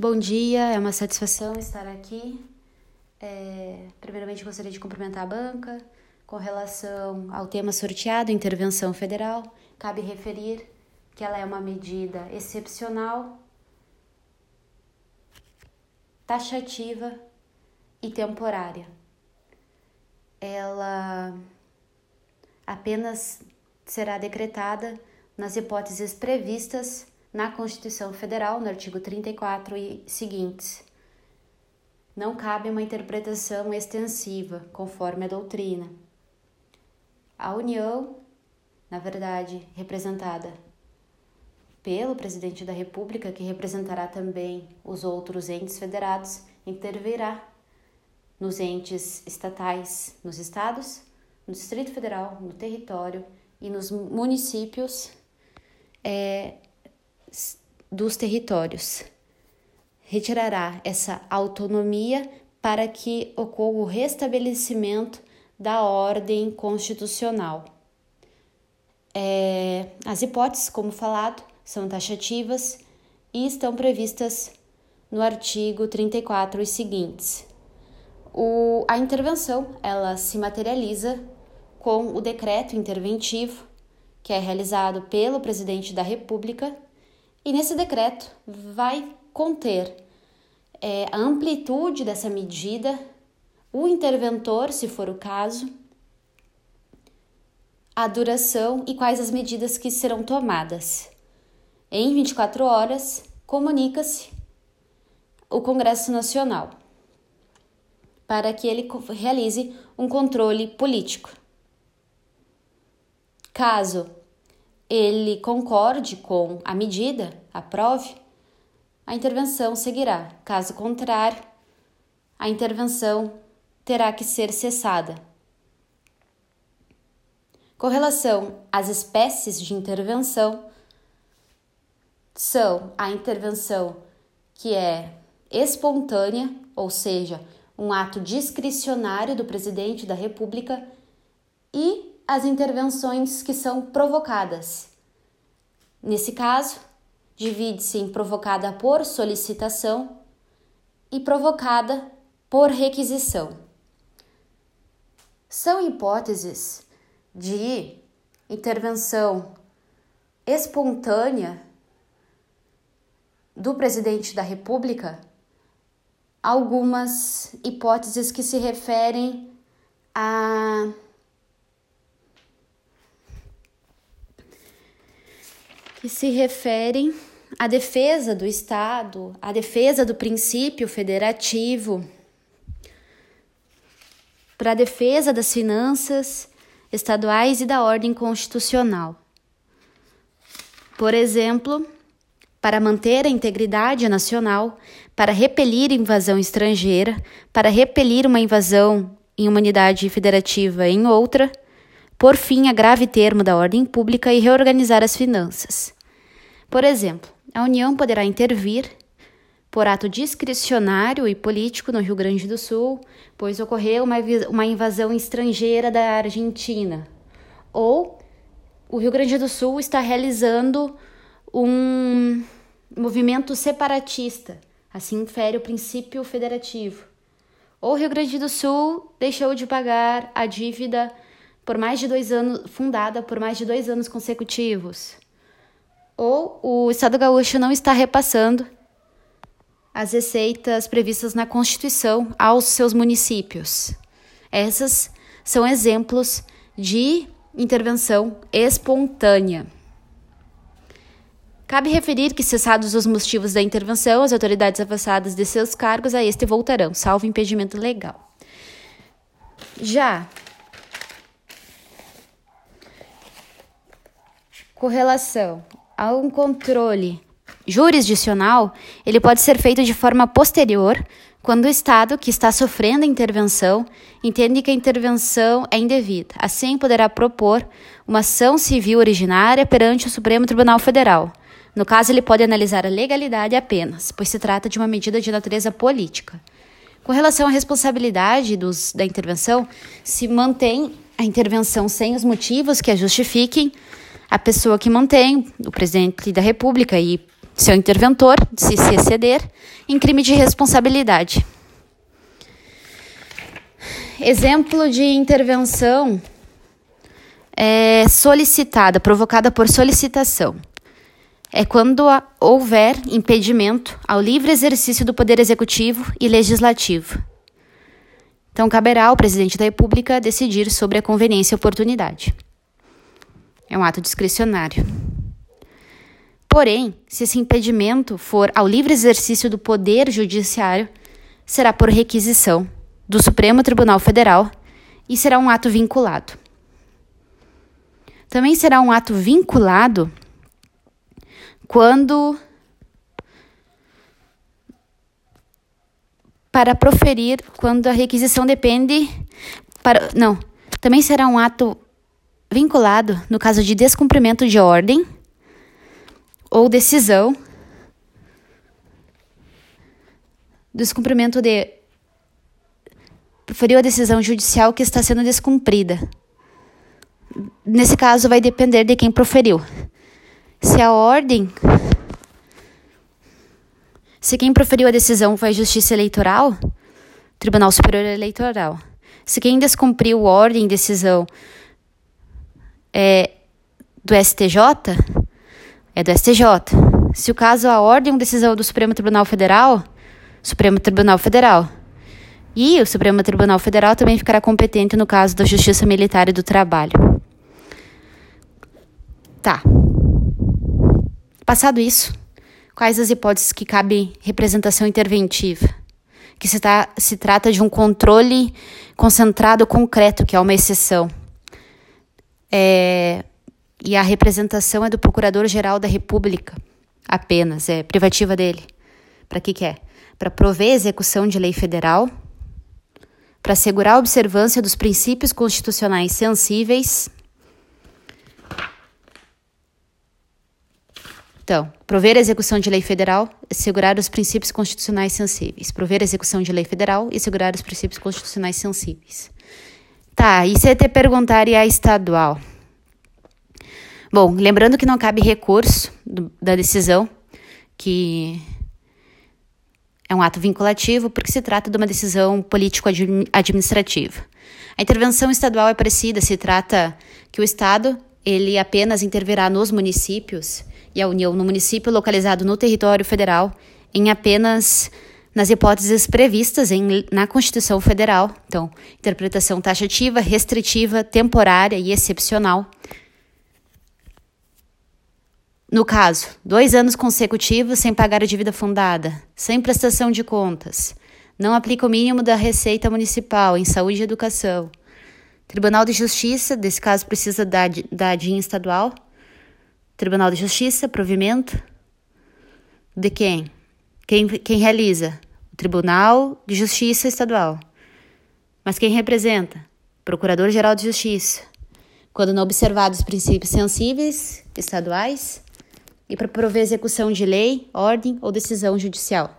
Bom dia, é uma satisfação estar aqui. É, primeiramente, gostaria de cumprimentar a banca. Com relação ao tema sorteado, intervenção federal, cabe referir que ela é uma medida excepcional, taxativa e temporária. Ela apenas será decretada nas hipóteses previstas na Constituição Federal, no artigo 34 e seguintes. Não cabe uma interpretação extensiva, conforme a doutrina. A União, na verdade, representada pelo presidente da República, que representará também os outros entes federados, intervirá nos entes estatais, nos estados, no Distrito Federal, no território e nos municípios é, dos territórios. Retirará essa autonomia para que ocorra o restabelecimento da ordem constitucional. É, as hipóteses, como falado, são taxativas e estão previstas no artigo 34 e seguintes. O, a intervenção ela se materializa com o decreto interventivo que é realizado pelo presidente da República e nesse decreto vai conter é, a amplitude dessa medida, o interventor, se for o caso, a duração e quais as medidas que serão tomadas. Em 24 horas, comunica-se o Congresso Nacional para que ele realize um controle político. Caso ele concorde com a medida, aprove, a intervenção seguirá. Caso contrário, a intervenção terá que ser cessada. Com relação às espécies de intervenção, são a intervenção que é espontânea, ou seja, um ato discricionário do presidente da República, e as intervenções que são provocadas. Nesse caso, divide-se em provocada por solicitação e provocada por requisição. São hipóteses de intervenção espontânea do presidente da República algumas hipóteses que se referem a que se referem à defesa do Estado, à defesa do princípio federativo, para a defesa das finanças estaduais e da ordem constitucional. Por exemplo, para manter a integridade nacional, para repelir invasão estrangeira, para repelir uma invasão em uma unidade federativa em outra, por fim a grave termo da ordem pública e reorganizar as finanças. Por exemplo, a União poderá intervir por ato discricionário e político no Rio Grande do Sul, pois ocorreu uma, uma invasão estrangeira da Argentina, ou o Rio Grande do Sul está realizando um movimento separatista, assim infere o princípio federativo. Ou o Rio Grande do Sul deixou de pagar a dívida por mais de dois anos, fundada por mais de dois anos consecutivos. Ou o Estado gaúcho não está repassando as receitas previstas na Constituição aos seus municípios. Essas são exemplos de intervenção espontânea. Cabe referir que, cessados os motivos da intervenção, as autoridades avançadas de seus cargos a este voltarão, salvo impedimento legal. Já Com relação a um controle jurisdicional, ele pode ser feito de forma posterior, quando o Estado que está sofrendo a intervenção entende que a intervenção é indevida. Assim, poderá propor uma ação civil originária perante o Supremo Tribunal Federal. No caso, ele pode analisar a legalidade apenas, pois se trata de uma medida de natureza política. Com relação à responsabilidade dos, da intervenção, se mantém a intervenção sem os motivos que a justifiquem, a pessoa que mantém, o presidente da República e seu interventor, se se exceder, em crime de responsabilidade. Exemplo de intervenção é solicitada, provocada por solicitação. É quando houver impedimento ao livre exercício do poder executivo e legislativo. Então, caberá ao presidente da República decidir sobre a conveniência e oportunidade. É um ato discricionário. Porém, se esse impedimento for ao livre exercício do poder judiciário, será por requisição do Supremo Tribunal Federal e será um ato vinculado. Também será um ato vinculado quando para proferir quando a requisição depende para não, também será um ato vinculado no caso de descumprimento de ordem ou decisão descumprimento de proferiu a decisão judicial que está sendo descumprida. Nesse caso vai depender de quem proferiu. Se a ordem se quem proferiu a decisão foi a Justiça Eleitoral, Tribunal Superior Eleitoral. Se quem descumpriu ordem decisão é do STJ, é do STJ. Se o caso a ordem ou decisão do Supremo Tribunal Federal, Supremo Tribunal Federal. E o Supremo Tribunal Federal também ficará competente no caso da Justiça Militar e do Trabalho. Tá. Passado isso, Quais as hipóteses que cabe representação interventiva? Que se, tá, se trata de um controle concentrado concreto, que é uma exceção. É, e a representação é do Procurador-Geral da República, apenas, é privativa dele. Para que, que é? Para prover execução de lei federal, para assegurar a observância dos princípios constitucionais sensíveis Então, prover a execução de lei federal, assegurar os princípios constitucionais sensíveis. Prover a execução de lei federal e assegurar os princípios constitucionais sensíveis. Tá, e se te e a estadual? Bom, lembrando que não cabe recurso do, da decisão, que é um ato vinculativo, porque se trata de uma decisão político-administrativa. A intervenção estadual é parecida, se trata que o Estado ele apenas intervirá nos municípios e a União no município localizado no território federal em apenas nas hipóteses previstas em, na Constituição Federal. Então, interpretação taxativa, restritiva, temporária e excepcional. No caso, dois anos consecutivos sem pagar a dívida fundada, sem prestação de contas, não aplica o mínimo da receita municipal em saúde e educação. Tribunal de Justiça, desse caso precisa da, da DIN estadual, Tribunal de Justiça, provimento de quem? Quem, quem realiza? O Tribunal de Justiça Estadual. Mas quem representa? Procurador-Geral de Justiça. Quando não observados os princípios sensíveis estaduais e para prover execução de lei, ordem ou decisão judicial.